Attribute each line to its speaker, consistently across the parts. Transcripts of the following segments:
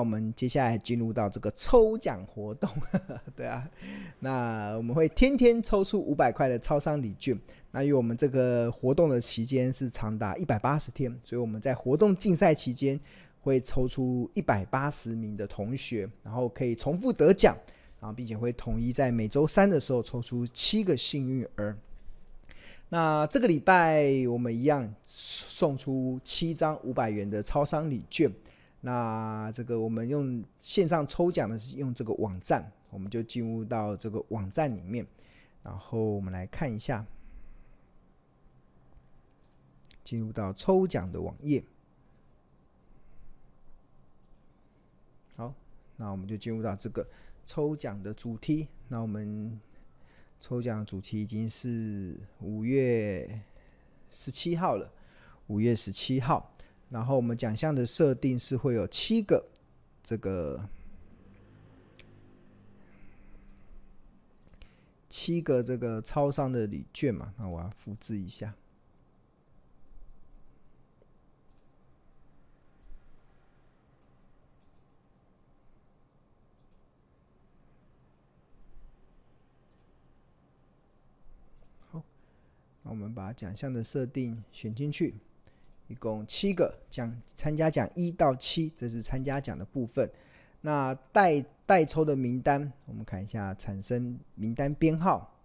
Speaker 1: 我们接下来进入到这个抽奖活动，对啊，那我们会天天抽出五百块的超商礼券。那因为我们这个活动的期间是长达一百八十天，所以我们在活动竞赛期间会抽出一百八十名的同学，然后可以重复得奖，然后并且会统一在每周三的时候抽出七个幸运儿。那这个礼拜我们一样送出七张五百元的超商礼券。那这个我们用线上抽奖的是用这个网站，我们就进入到这个网站里面，然后我们来看一下，进入到抽奖的网页。好，那我们就进入到这个抽奖的主题。那我们抽奖主题已经是五月十七号了，五月十七号。然后我们奖项的设定是会有七个这个七个这个超商的礼券嘛，那我要复制一下。好，那我们把奖项的设定选进去。一共七个奖参加奖一到七，这是参加奖的部分。那代代抽的名单，我们看一下产生名单编号。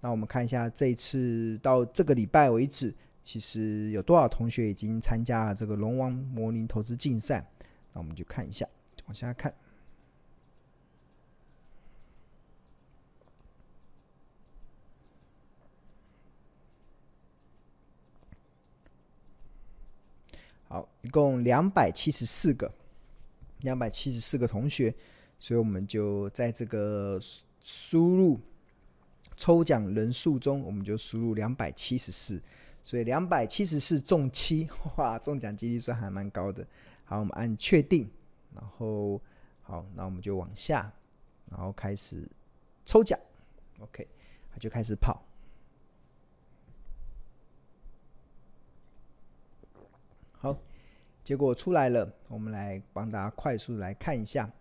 Speaker 1: 那我们看一下这次到这个礼拜为止，其实有多少同学已经参加了这个龙王模拟投资竞赛？那我们就看一下，往下看。好，一共两百七十四个，两百七十四个同学，所以我们就在这个输入抽奖人数中，我们就输入两百七十四，所以两百七十四中七，哇，中奖几率算还蛮高的。好，我们按确定，然后好，那我们就往下，然后开始抽奖，OK，它就开始跑。好，结果出来了，我们来帮大家快速来看一下。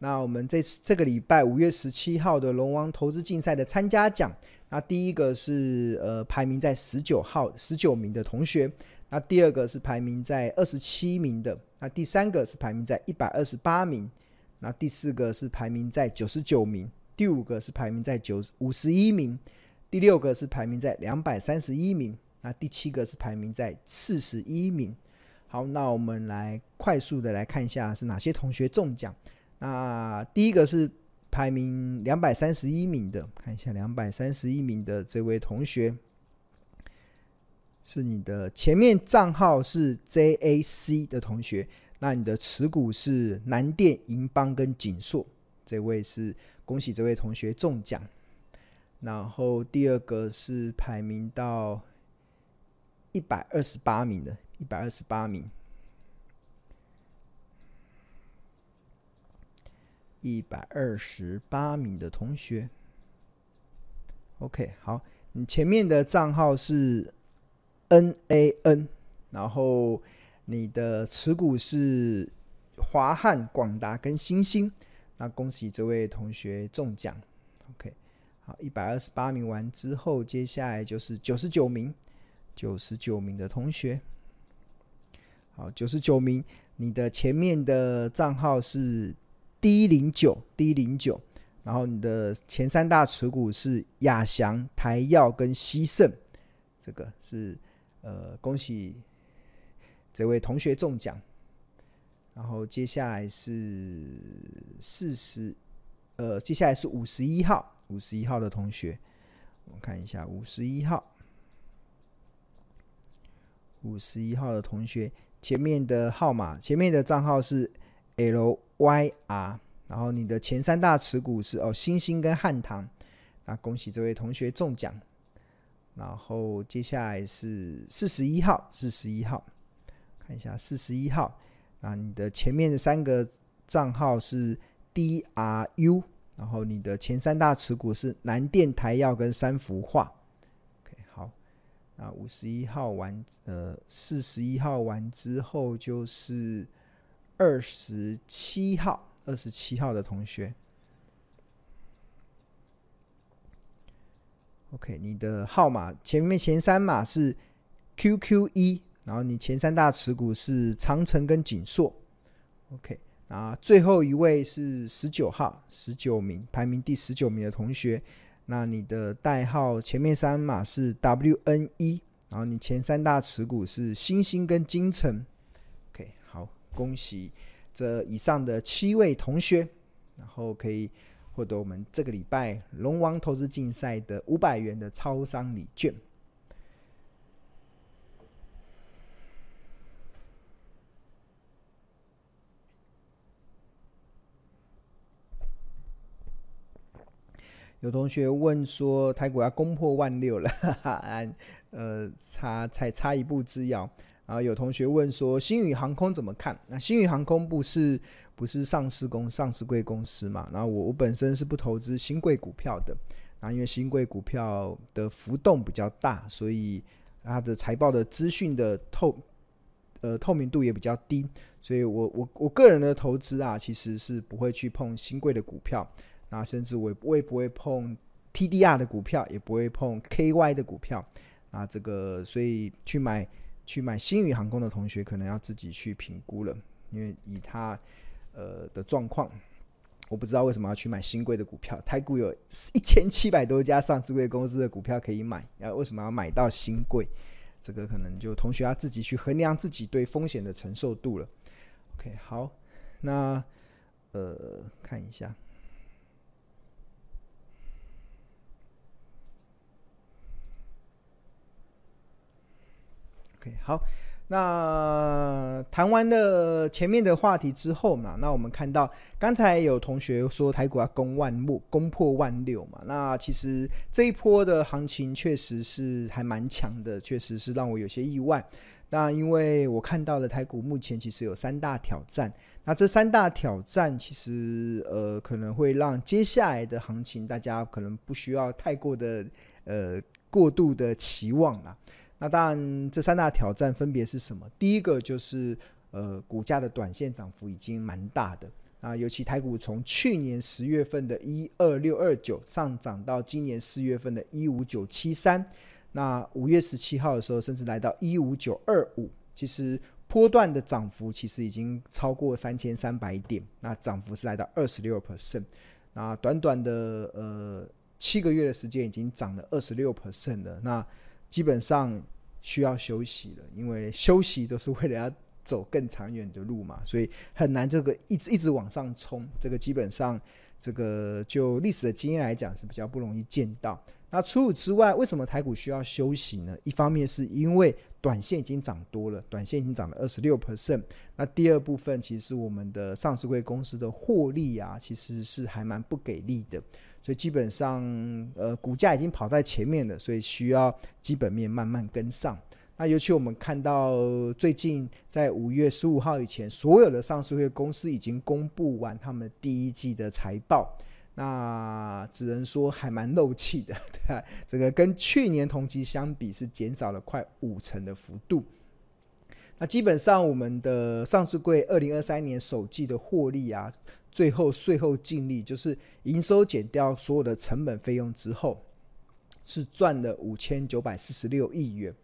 Speaker 1: 那我们这次这个礼拜五月十七号的龙王投资竞赛的参加奖，那第一个是呃排名在十九号十九名的同学，那第二个是排名在二十七名的，那第三个是排名在一百二十八名，那第四个是排名在九十九名，第五个是排名在九五十一名，第六个是排名在两百三十一名，那第七个是排名在四十一名。好，那我们来快速的来看一下是哪些同学中奖。那第一个是排名两百三十一名的，看一下两百三十一名的这位同学，是你的前面账号是 JAC 的同学，那你的持股是南电、银邦跟景硕，这位是恭喜这位同学中奖。然后第二个是排名到一百二十八名的。一百二十八名，一百二十八名的同学。OK，好，你前面的账号是 NAN，然后你的持股是华汉、广达跟星星，那恭喜这位同学中奖。OK，好，一百二十八名完之后，接下来就是九十九名，九十九名的同学。好，九十九名，你的前面的账号是 D 零九 D 零九，然后你的前三大持股是亚翔、台燿跟希盛，这个是呃恭喜这位同学中奖。然后接下来是四十，呃，接下来是五十一号，五十一号的同学，我看一下五十一号，五十一号的同学。前面的号码，前面的账号是 LYR，然后你的前三大持股是哦，星星跟汉唐，那恭喜这位同学中奖。然后接下来是四十一号，四十一号，看一下四十一号，那你的前面的三个账号是 DRU，然后你的前三大持股是南电、台燿跟三福画。啊，五十一号完，呃，四十一号完之后就是二十七号，二十七号的同学。OK，你的号码前面前三码是 QQ 一然后你前三大持股是长城跟景硕。OK，那最后一位是十九号，十九名排名第十九名的同学，那你的代号前面三码是 WNE，然后你前三大持股是星星跟金城。OK，好，恭喜这以上的七位同学，然后可以。获得我们这个礼拜龙王投资竞赛的五百元的超商礼券。有同学问说，台股要攻破万六了，哈哈，呃，差才差一步之遥。然后有同学问说，星宇航空怎么看？那星宇航空不是。不是上市公上市贵公司嘛？然后我我本身是不投资新贵股票的，然后因为新贵股票的浮动比较大，所以它的财报的资讯的透呃透明度也比较低，所以我我我个人的投资啊，其实是不会去碰新贵的股票，那甚至我也我也不会碰 TDR 的股票，也不会碰 KY 的股票啊，这个所以去买去买新宇航空的同学可能要自己去评估了，因为以它。呃的状况，我不知道为什么要去买新贵的股票。台股有一千七百多家上市贵公司的股票可以买，要为什么要买到新贵？这个可能就同学要自己去衡量自己对风险的承受度了。OK，好，那呃看一下，OK，好。那谈完了前面的话题之后嘛，那我们看到刚才有同学说台股要攻万六，攻破万六嘛。那其实这一波的行情确实是还蛮强的，确实是让我有些意外。那因为我看到的台股目前其实有三大挑战，那这三大挑战其实呃可能会让接下来的行情大家可能不需要太过的呃过度的期望了。那当然，这三大挑战分别是什么？第一个就是，呃，股价的短线涨幅已经蛮大的啊，尤其台股从去年十月份的一二六二九上涨到今年四月份的一五九七三，那五月十七号的时候甚至来到一五九二五，其实波段的涨幅其实已经超过三千三百点，那涨幅是来到二十六 percent，那短短的呃七个月的时间已经涨了二十六 percent 了，那。基本上需要休息了，因为休息都是为了要走更长远的路嘛，所以很难这个一直一直往上冲。这个基本上，这个就历史的经验来讲是比较不容易见到。那除此之外，为什么台股需要休息呢？一方面是因为短线已经涨多了，短线已经涨了二十六 percent。那第二部分其实我们的上市柜公司的获利啊，其实是还蛮不给力的。所以基本上，呃，股价已经跑在前面了，所以需要基本面慢慢跟上。那尤其我们看到最近在五月十五号以前，所有的上市会公司已经公布完他们第一季的财报，那只能说还蛮漏气的，对吧？这个跟去年同期相比是减少了快五成的幅度。那基本上我们的上市柜二零二三年首季的获利啊。最后税后净利就是营收减掉所有的成本费用之后，是赚了五千九百四十六亿元。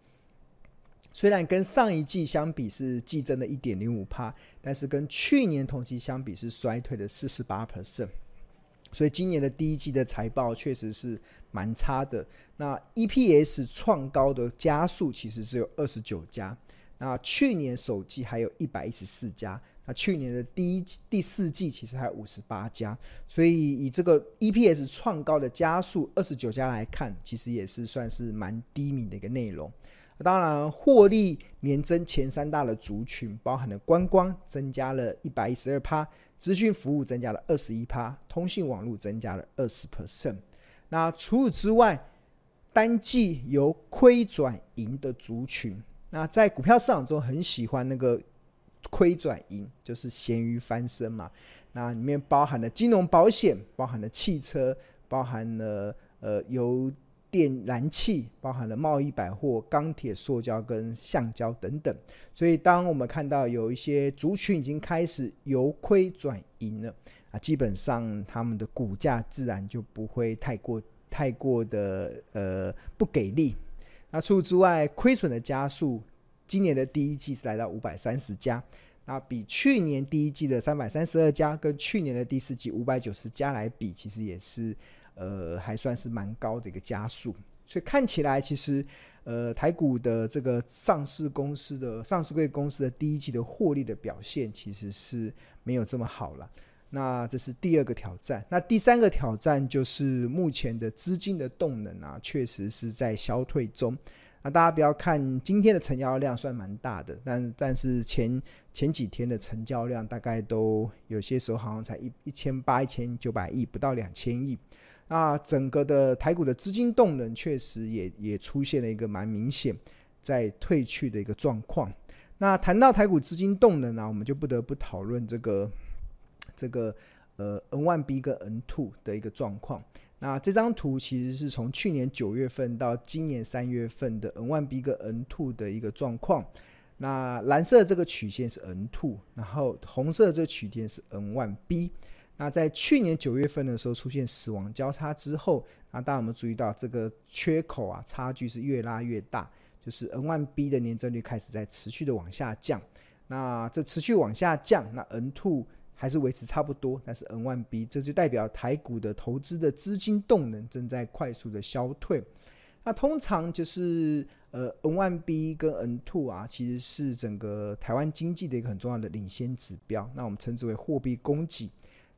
Speaker 1: 虽然跟上一季相比是季增了一点零五趴，但是跟去年同期相比是衰退了四十八 percent。所以今年的第一季的财报确实是蛮差的。那 EPS 创高的加速其实只有二十九家，那去年首季还有一百一十四家。那去年的第一季、第四季其实还有五十八家，所以以这个 EPS 创高的加速二十九家来看，其实也是算是蛮低迷的一个内容。当然，获利年增前三大的族群，包含了观光增加了一百一十二趴，资讯服务增加了二十一趴，通信网络增加了二十 percent。那除此之外，单季由亏转盈的族群，那在股票市场中很喜欢那个。亏转盈就是咸鱼翻身嘛，那里面包含了金融保险，包含了汽车，包含了呃油电、燃气，包含了贸易、百货、钢铁、塑胶跟橡胶等等。所以，当我们看到有一些族群已经开始由亏转盈了啊，基本上他们的股价自然就不会太过太过的呃不给力。那除此之外，亏损的加速，今年的第一季是来到五百三十家。那比去年第一季的三百三十二家，跟去年的第四季五百九十家来比，其实也是呃还算是蛮高的一个加速。所以看起来，其实呃台股的这个上市公司的上市柜公司的第一季的获利的表现，其实是没有这么好了。那这是第二个挑战。那第三个挑战就是目前的资金的动能啊，确实是在消退中。那大家不要看今天的成交量算蛮大的，但但是前前几天的成交量大概都有些时候好像才一一千八、一千九百亿，不到两千亿。那整个的台股的资金动能确实也也出现了一个蛮明显在退去的一个状况。那谈到台股资金动能呢、我们就不得不讨论这个这个呃 N1B 跟 N2 的一个状况。那这张图其实是从去年九月份到今年三月份的 N1B 跟 N2 的一个状况。那蓝色这个曲线是 N2，然后红色这个曲线是 N1B。那在去年九月份的时候出现死亡交叉之后，那大家有没有注意到这个缺口啊，差距是越拉越大，就是 N1B 的年增率开始在持续的往下降。那这持续往下降，那 N2。还是维持差不多，但是 N1B 这就代表台股的投资的资金动能正在快速的消退。那通常就是呃 N1B 跟 N2 啊，其实是整个台湾经济的一个很重要的领先指标。那我们称之为货币供给。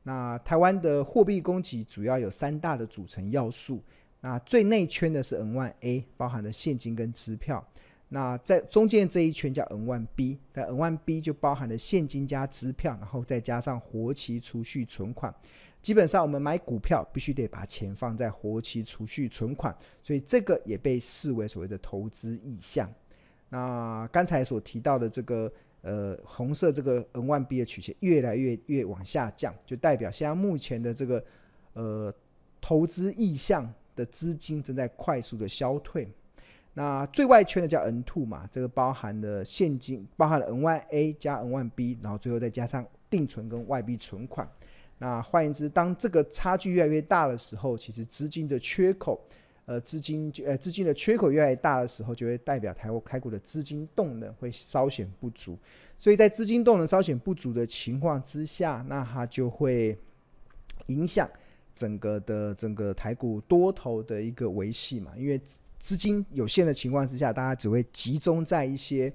Speaker 1: 那台湾的货币供给主要有三大的组成要素。那最内圈的是 N1A，包含了现金跟支票。那在中间这一圈叫 N1B，在 N1B 就包含了现金加支票，然后再加上活期储蓄存款。基本上我们买股票必须得把钱放在活期储蓄存款，所以这个也被视为所谓的投资意向。那刚才所提到的这个呃红色这个 N1B 的曲线越来越越往下降，就代表现在目前的这个呃投资意向的资金正在快速的消退。那最外圈的叫 N two 嘛，这个包含了现金，包含了 N1A 加 N1B，然后最后再加上定存跟外币存款。那换言之，当这个差距越来越大的时候，其实资金的缺口，呃，资金呃资金的缺口越来越大的时候，就会代表台湾开股的资金动能会稍显不足。所以在资金动能稍显不足的情况之下，那它就会影响整个的整个台股多头的一个维系嘛，因为。资金有限的情况之下，大家只会集中在一些，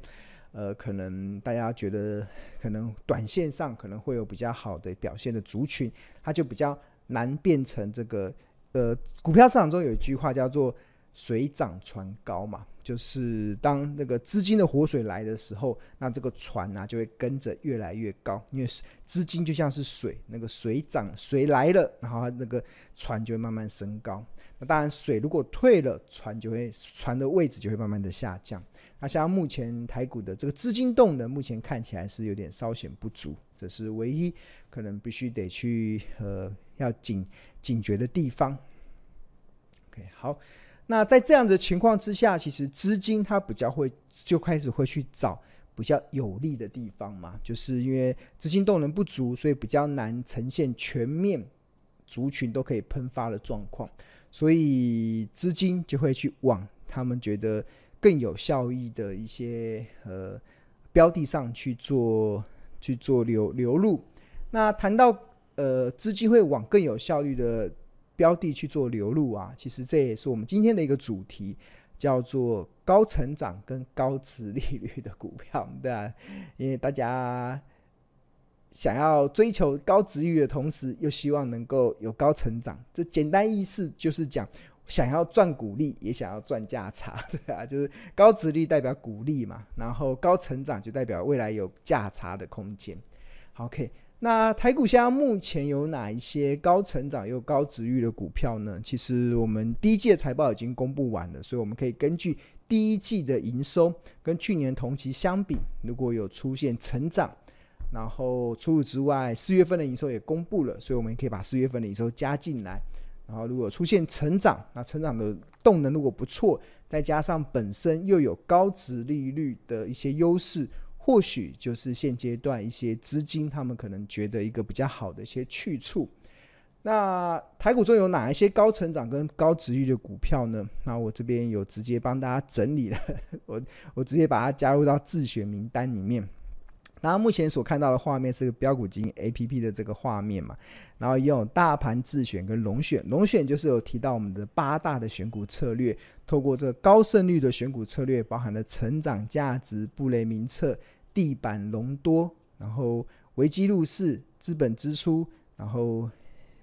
Speaker 1: 呃，可能大家觉得可能短线上可能会有比较好的表现的族群，它就比较难变成这个，呃，股票市场中有一句话叫做“水涨船高”嘛，就是当那个资金的活水来的时候，那这个船呢、啊、就会跟着越来越高，因为资金就像是水，那个水涨水来了，然后那个船就会慢慢升高。那当然，水如果退了，船就会船的位置就会慢慢的下降。那像目前台股的这个资金动能，目前看起来是有点稍显不足，这是唯一可能必须得去呃要警警觉的地方。OK，好，那在这样的情况之下，其实资金它比较会就开始会去找比较有利的地方嘛，就是因为资金动能不足，所以比较难呈现全面族群都可以喷发的状况。所以资金就会去往他们觉得更有效益的一些呃标的上去做去做流流入。那谈到呃资金会往更有效率的标的去做流入啊，其实这也是我们今天的一个主题，叫做高成长跟高值利率的股票，对啊，因为大家。想要追求高殖利率的同时，又希望能够有高成长，这简单意思就是讲，想要赚股利，也想要赚价差，对啊，就是高值率代表股利嘛，然后高成长就代表未来有价差的空间。OK，那台股现在目前有哪一些高成长又高值域的股票呢？其实我们第一季的财报已经公布完了，所以我们可以根据第一季的营收跟去年同期相比，如果有出现成长。然后除此之外，四月份的营收也公布了，所以我们可以把四月份的营收加进来。然后如果出现成长，那成长的动能如果不错，再加上本身又有高值利率的一些优势，或许就是现阶段一些资金他们可能觉得一个比较好的一些去处。那台股中有哪一些高成长跟高值率的股票呢？那我这边有直接帮大家整理了，我我直接把它加入到自选名单里面。然后目前所看到的画面是个标股金 A P P 的这个画面嘛，然后用大盘自选跟龙选，龙选就是有提到我们的八大的选股策略，透过这高胜率的选股策略，包含了成长价值、布雷明策、地板隆多，然后危机入市、资本支出，然后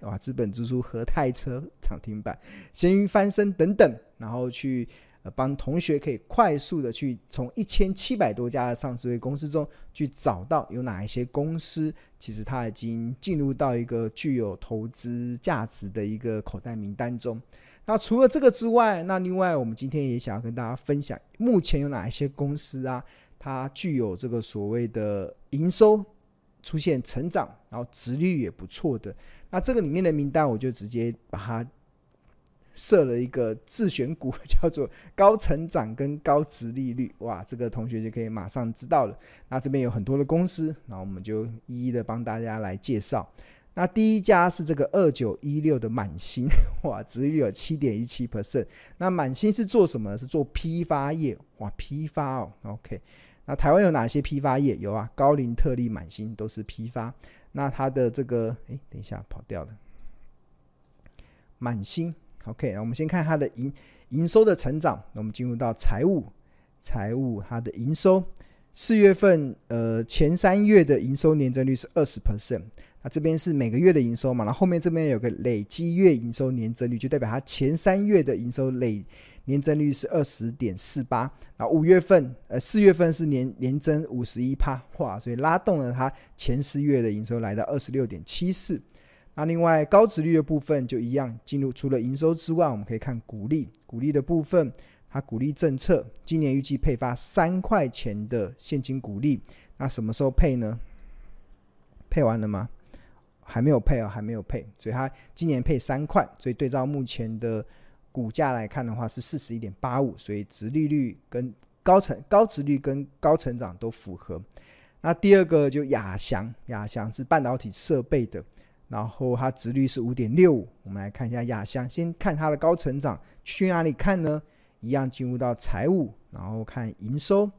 Speaker 1: 哇资本支出和泰车涨停板、咸鱼翻身等等，然后去。帮同学可以快速的去从一千七百多家的上市公司中去找到有哪一些公司，其实它已经进入到一个具有投资价值的一个口袋名单中。那除了这个之外，那另外我们今天也想要跟大家分享，目前有哪一些公司啊，它具有这个所谓的营收出现成长，然后殖率也不错的。那这个里面的名单，我就直接把它。设了一个自选股，叫做高成长跟高值利率，哇，这个同学就可以马上知道了。那这边有很多的公司，那我们就一一的帮大家来介绍。那第一家是这个二九一六的满星，哇，值率有七点一七 percent。那满星是做什么？是做批发业，哇，批发哦，OK。那台湾有哪些批发业？有啊，高龄特力、满星都是批发。那它的这个，哎，等一下跑掉了，满星。OK，那我们先看它的营营收的成长。那我们进入到财务，财务它的营收，四月份呃前三月的营收年增率是二十 percent。那这边是每个月的营收嘛，那后，后面这边有个累积月营收年增率，就代表它前三月的营收累年增率是二十点四八。那五月份呃四月份是年年增五十一趴，哇，所以拉动了它前四月的营收来到二十六点七四。那另外高值率的部分就一样，进入除了营收之外，我们可以看股利，股利的部分，它股利政策今年预计配发三块钱的现金股利，那什么时候配呢？配完了吗？还没有配哦，还没有配，所以它今年配三块，所以对照目前的股价来看的话是四十一点八五，所以值利率跟高成高值率跟高成长都符合。那第二个就亚翔，亚翔是半导体设备的。然后它值率是五点六五，我们来看一下亚翔，先看它的高成长去哪里看呢？一样进入到财务，然后看营收，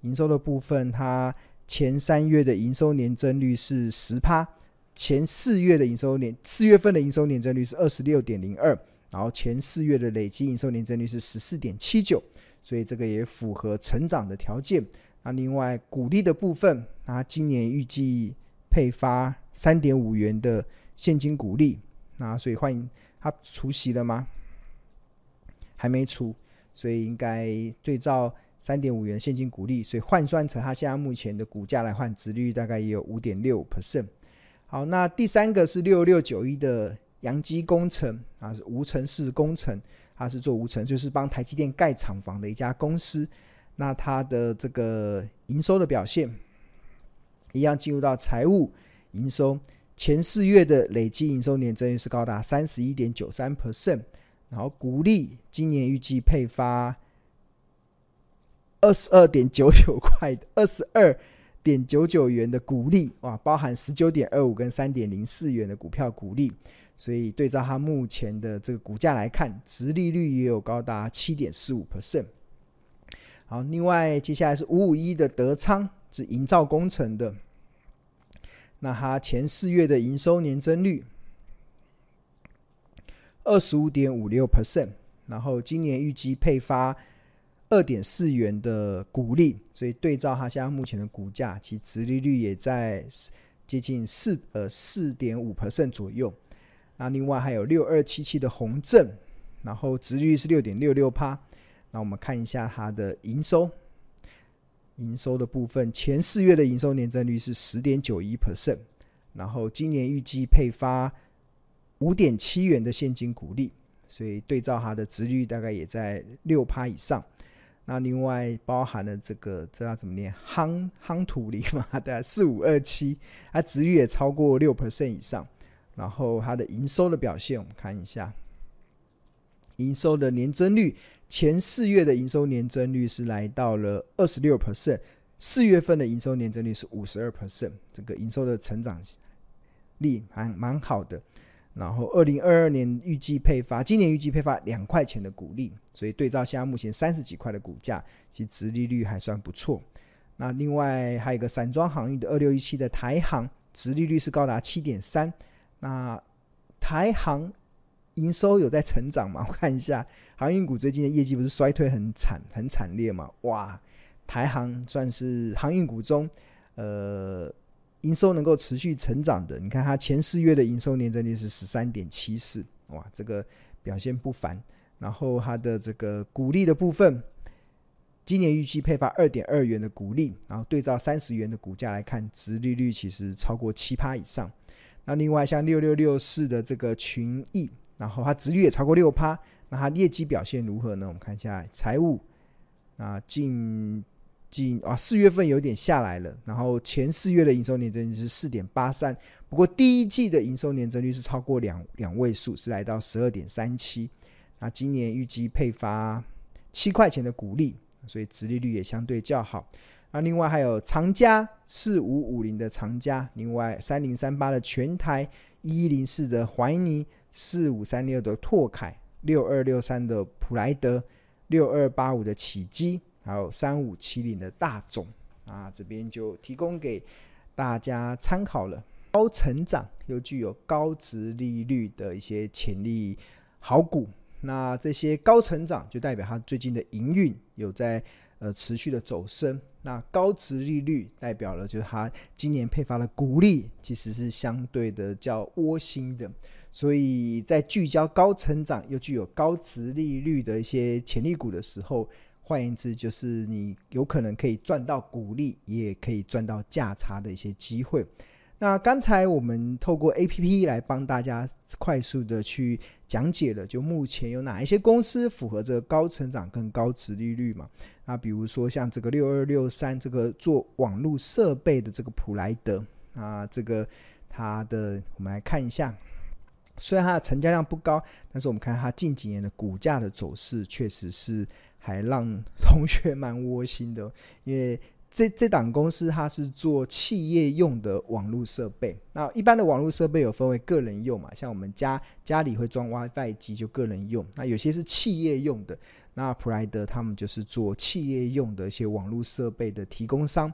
Speaker 1: 营收的部分，它前三月的营收年增率是十趴，前四月的营收年四月份的营收年增率是二十六点零二，然后前四月的累计营收年增率是十四点七九，所以这个也符合成长的条件。那另外股利的部分，它今年预计配发三点五元的现金股利，那所以欢迎他除息了吗？还没除，所以应该对照三点五元现金股利，所以换算成他现在目前的股价来换，值率大概也有五点六 percent。好，那第三个是六六九一的阳基工程啊，是无尘室工程，它是做无尘，就是帮台积电盖厂房的一家公司。那它的这个营收的表现，一样进入到财务。营收前四月的累计营收年增率是高达三十一点九三 percent，然后股利今年预计配发二十二点九九块，二十二点九九元的股利，哇，包含十九点二五跟三点零四元的股票股利，所以对照它目前的这个股价来看，殖利率也有高达七点四五 percent。好，另外接下来是五五一的德昌，是营造工程的。那它前四月的营收年增率二十五点五六 percent，然后今年预计配发二点四元的股利，所以对照它现在目前的股价，其殖利率也在接近四呃四点五 percent 左右。那另外还有六二七七的宏正，然后殖利率是六点六六趴。那我们看一下它的营收。营收的部分，前四月的营收年增率是十点九一 percent，然后今年预计配发五点七元的现金股利，所以对照它的殖率大概也在六趴以上。那另外包含了这个这要怎么念？夯夯土林嘛，对，四五二七，它殖率也超过六 percent 以上。然后它的营收的表现，我们看一下，营收的年增率，前四月的营收年增率是来到了二十六 percent，四月份的营收年增率是五十二 percent，这个营收的成长力还蛮好的。然后二零二二年预计配发，今年预计配发两块钱的股利，所以对照现在目前三十几块的股价，其实殖利率还算不错。那另外还有一个散装航运的二六一七的台航，殖利率是高达七点三。那台航营收有在成长吗？我看一下，航运股最近的业绩不是衰退很惨很惨烈吗？哇，台航算是航运股中，呃。营收能够持续成长的，你看它前四月的营收年增率是十三点七四，哇，这个表现不凡。然后它的这个股利的部分，今年预计配发二点二元的股利，然后对照三十元的股价来看，殖利率其实超过七趴以上。那另外像六六六四的这个群益，然后它值率也超过六趴，那它业绩表现如何呢？我们看一下财务，那近。近啊，四月份有点下来了，然后前四月的营收年增是四点八三，不过第一季的营收年增率是超过两两位数，是来到十二点三七。那今年预计配发七块钱的股利，所以值利率也相对较好。那另外还有长佳四五五零的长佳，另外三零三八的全台，一一零四的怀霓，四五三六的拓凯，六二六三的普莱德，六二八五的启基。还有三五七零的大众啊，这边就提供给大家参考了。高成长又具有高值利率的一些潜力好股，那这些高成长就代表它最近的营运有在呃持续的走升。那高值利率代表了就是它今年配发的股利其实是相对的较窝心的，所以在聚焦高成长又具有高值利率的一些潜力股的时候。换言之，就是你有可能可以赚到股利，也可以赚到价差的一些机会。那刚才我们透过 APP 来帮大家快速的去讲解了，就目前有哪一些公司符合这个高成长跟高值利率嘛？那比如说像这个六二六三这个做网络设备的这个普莱德啊，这个它的我们来看一下，虽然它的成交量不高，但是我们看它近几年的股价的走势，确实是。还让同学蛮窝心的，因为这 这档公司它是做企业用的网络设备。那一般的网络设备有分为个人用嘛，像我们家家里会装 WiFi 机就个人用。那有些是企业用的，那普莱德他们就是做企业用的一些网络设备的提供商。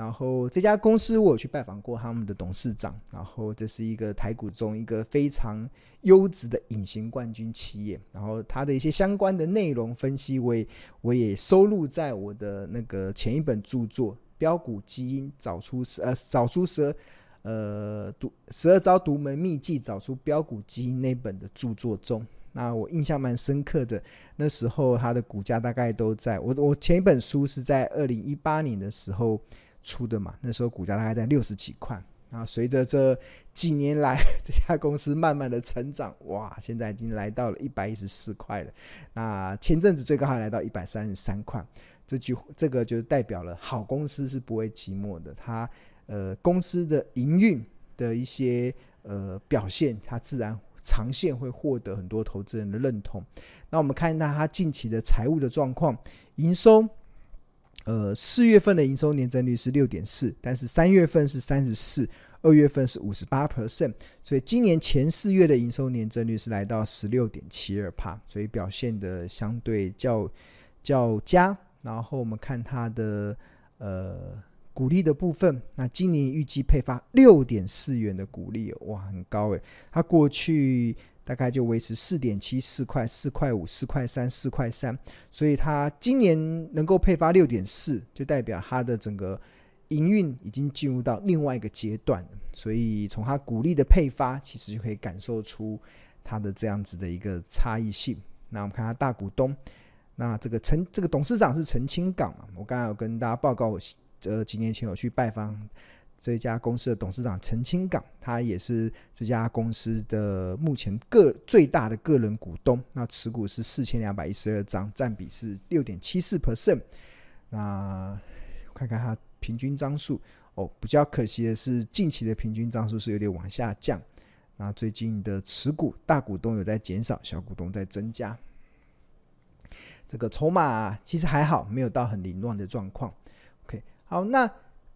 Speaker 1: 然后这家公司我有去拜访过他们的董事长，然后这是一个台股中一个非常优质的隐形冠军企业，然后它的一些相关的内容分析，我也我也收录在我的那个前一本著作《标股基因找出十呃找出十二呃独十二招独门秘技找出标股基因》那本的著作中，那我印象蛮深刻的，那时候它的股价大概都在我我前一本书是在二零一八年的时候。出的嘛，那时候股价大概在六十几块，然后随着这几年来 这家公司慢慢的成长，哇，现在已经来到了一百一十四块了。那前阵子最高还来到一百三十三块，这句这个就代表了好公司是不会寂寞的。它呃公司的营运的一些呃表现，它自然长线会获得很多投资人的认同。那我们看一下它近期的财务的状况，营收。呃，四月份的营收年增率是六点四，但是三月份是三十四，二月份是五十八 percent，所以今年前四月的营收年增率是来到十六点七二帕，所以表现的相对较较佳。然后我们看它的呃股利的部分，那今年预计配发六点四元的股利，哇，很高诶，它过去。大概就维持四点七四块、四块五、四块三、四块三，所以它今年能够配发六点四，就代表它的整个营运已经进入到另外一个阶段。所以从它股利的配发，其实就可以感受出它的这样子的一个差异性。那我们看它大股东，那这个陈这个董事长是陈清港嘛？我刚才有跟大家报告，我呃几年前有去拜访。这家公司的董事长陈清港，他也是这家公司的目前个最大的个人股东。那持股是四千两百一十二张，占比是六点七四 percent。那看看他平均张数哦，比较可惜的是近期的平均张数是有点往下降。那最近的持股大股东有在减少，小股东在增加。这个筹码其实还好，没有到很凌乱的状况。OK，好，那。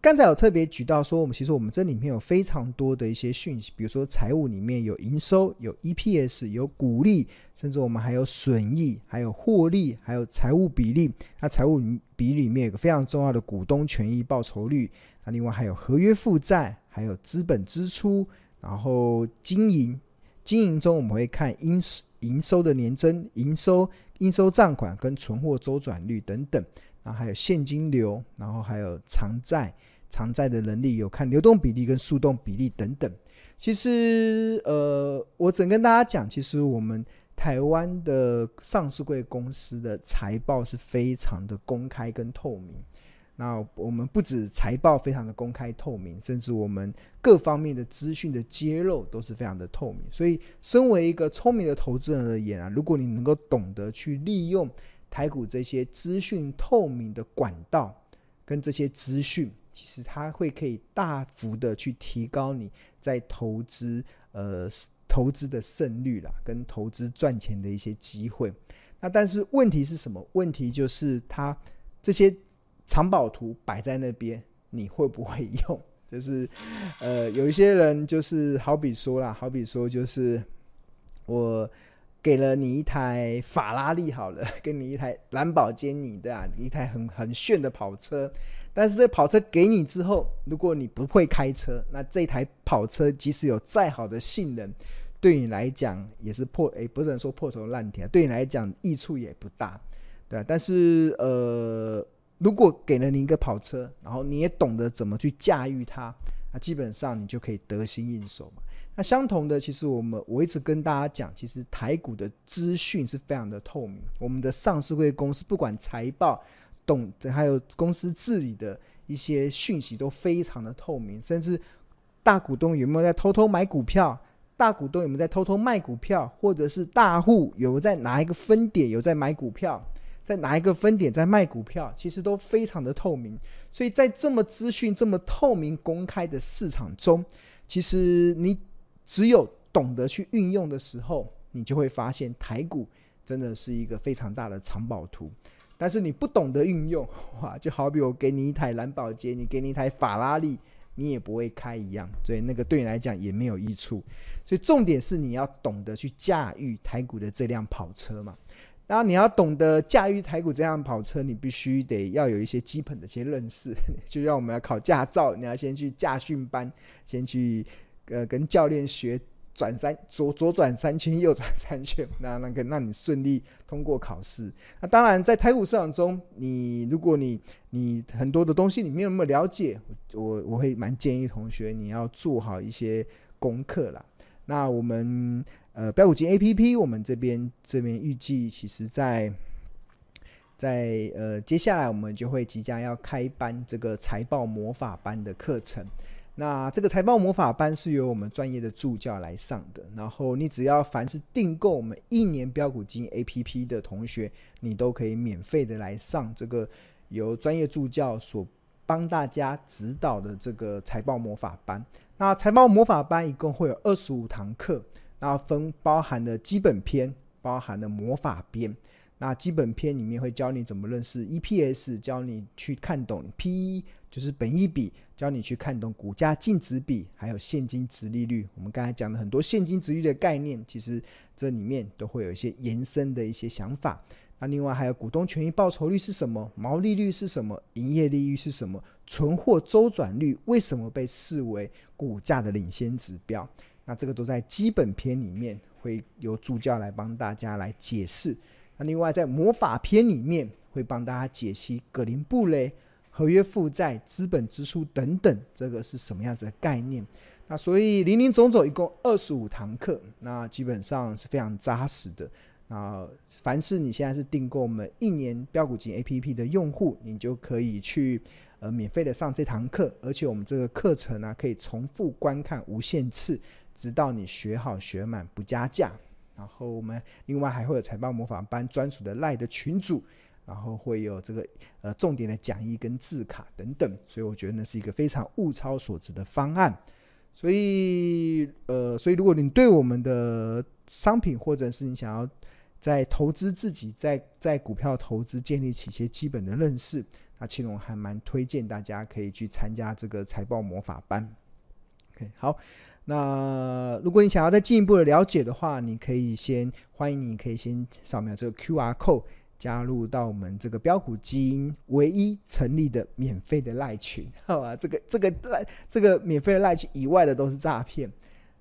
Speaker 1: 刚才有特别举到说，我们其实我们这里面有非常多的一些讯息，比如说财务里面有营收、有 EPS、有股利，甚至我们还有损益、还有获利、还有财务比例。那财务比里面有个非常重要的股东权益报酬率。那另外还有合约负债，还有资本支出，然后经营经营中我们会看营营收的年增、营收应收账款跟存货周转率等等。然后还有现金流，然后还有偿债。偿债的能力有看流动比例跟速动比例等等。其实，呃，我只跟大家讲，其实我们台湾的上市柜公司的财报是非常的公开跟透明。那我们不止财报非常的公开透明，甚至我们各方面的资讯的揭露都是非常的透明。所以，身为一个聪明的投资人而言啊，如果你能够懂得去利用台股这些资讯透明的管道跟这些资讯。其实它会可以大幅的去提高你在投资呃投资的胜率啦，跟投资赚钱的一些机会。那但是问题是什么？问题就是它这些藏宝图摆在那边，你会不会用？就是呃有一些人就是好比说啦，好比说就是我给了你一台法拉利好了，给你一台蓝宝坚尼的啊，一台很很炫的跑车。但是这跑车给你之后，如果你不会开车，那这台跑车即使有再好的性能，对你来讲也是破，诶，不能说破头烂铁，对你来讲益处也不大，对。但是呃，如果给了你一个跑车，然后你也懂得怎么去驾驭它，那基本上你就可以得心应手嘛。那相同的，其实我们我一直跟大家讲，其实台股的资讯是非常的透明，我们的上市柜公司不管财报。懂，还有公司治理的一些讯息都非常的透明，甚至大股东有没有在偷偷买股票，大股东有没有在偷偷卖股票，或者是大户有在哪一个分点有在买股票，在哪一个分点在卖股票，其实都非常的透明。所以在这么资讯这么透明公开的市场中，其实你只有懂得去运用的时候，你就会发现台股真的是一个非常大的藏宝图。但是你不懂得运用，哇，就好比我给你一台蓝宝坚尼，你给你一台法拉利，你也不会开一样，所以那个对你来讲也没有益处。所以重点是你要懂得去驾驭台股的这辆跑车嘛。然后你要懂得驾驭台股这辆跑车，你必须得要有一些基本的一些认识。就像我们要考驾照，你要先去驾训班，先去呃跟教练学。转三左左转三圈，右转三圈，那那个让你顺利通过考试。那当然，在台股市场中，你如果你你很多的东西你没有那么了解，我我会蛮建议同学你要做好一些功课啦。那我们呃标股金 A P P，我们这边这边预计其实在在呃接下来我们就会即将要开班这个财报魔法班的课程。那这个财报魔法班是由我们专业的助教来上的，然后你只要凡是订购我们一年标股金 APP 的同学，你都可以免费的来上这个由专业助教所帮大家指导的这个财报魔法班。那财报魔法班一共会有二十五堂课，那分包含了基本篇，包含了魔法篇。那基本篇里面会教你怎么认识 EPS，教你去看懂 PE，就是本益比，教你去看懂股价净值比，还有现金殖利率。我们刚才讲的很多现金殖利率的概念，其实这里面都会有一些延伸的一些想法。那另外还有股东权益报酬率是什么？毛利率是什么？营业利率是什么？存货周转率为什么被视为股价的领先指标？那这个都在基本篇里面会由助教来帮大家来解释。那另外，在魔法篇里面会帮大家解析葛林布雷、合约负债、资本支出等等，这个是什么样子的概念？那所以林林总总一共二十五堂课，那基本上是非常扎实的。那凡是你现在是订购我们一年标股金 APP 的用户，你就可以去呃免费的上这堂课，而且我们这个课程呢、可以重复观看无限次，直到你学好学满不加价。然后我们另外还会有财报魔法班专属的赖的群组，然后会有这个呃重点的讲义跟字卡等等，所以我觉得那是一个非常物超所值的方案。所以呃，所以如果你对我们的商品或者是你想要在投资自己在在股票投资建立起一些基本的认识，那青龙还蛮推荐大家可以去参加这个财报魔法班。OK，好，那如果你想要再进一步的了解的话，你可以先欢迎你可以先扫描这个 QR code。加入到我们这个标股基因唯一成立的免费的赖群，好吧？这个这个赖这个免费的赖群以外的都是诈骗。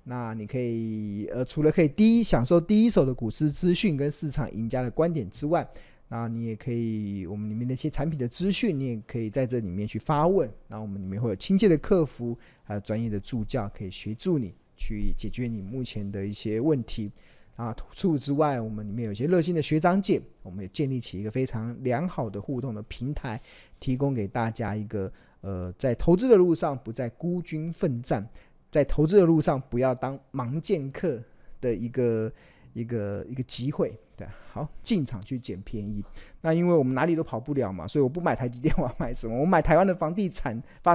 Speaker 1: 那你可以呃，除了可以第一享受第一手的股市资讯跟市场赢家的观点之外，那你也可以我们里面的一些产品的资讯，你也可以在这里面去发问。然后我们里面会有亲切的客服，还有专业的助教，可以协助你去解决你目前的一些问题。啊，除此之外，我们里面有些热心的学长姐，我们也建立起一个非常良好的互动的平台，提供给大家一个呃，在投资的路上不再孤军奋战，在投资的路上不要当盲剑客的一个一个一个机会。对，好，进场去捡便宜。那因为我们哪里都跑不了嘛，所以我不买台积电，我要买什么？我买台湾的房地产发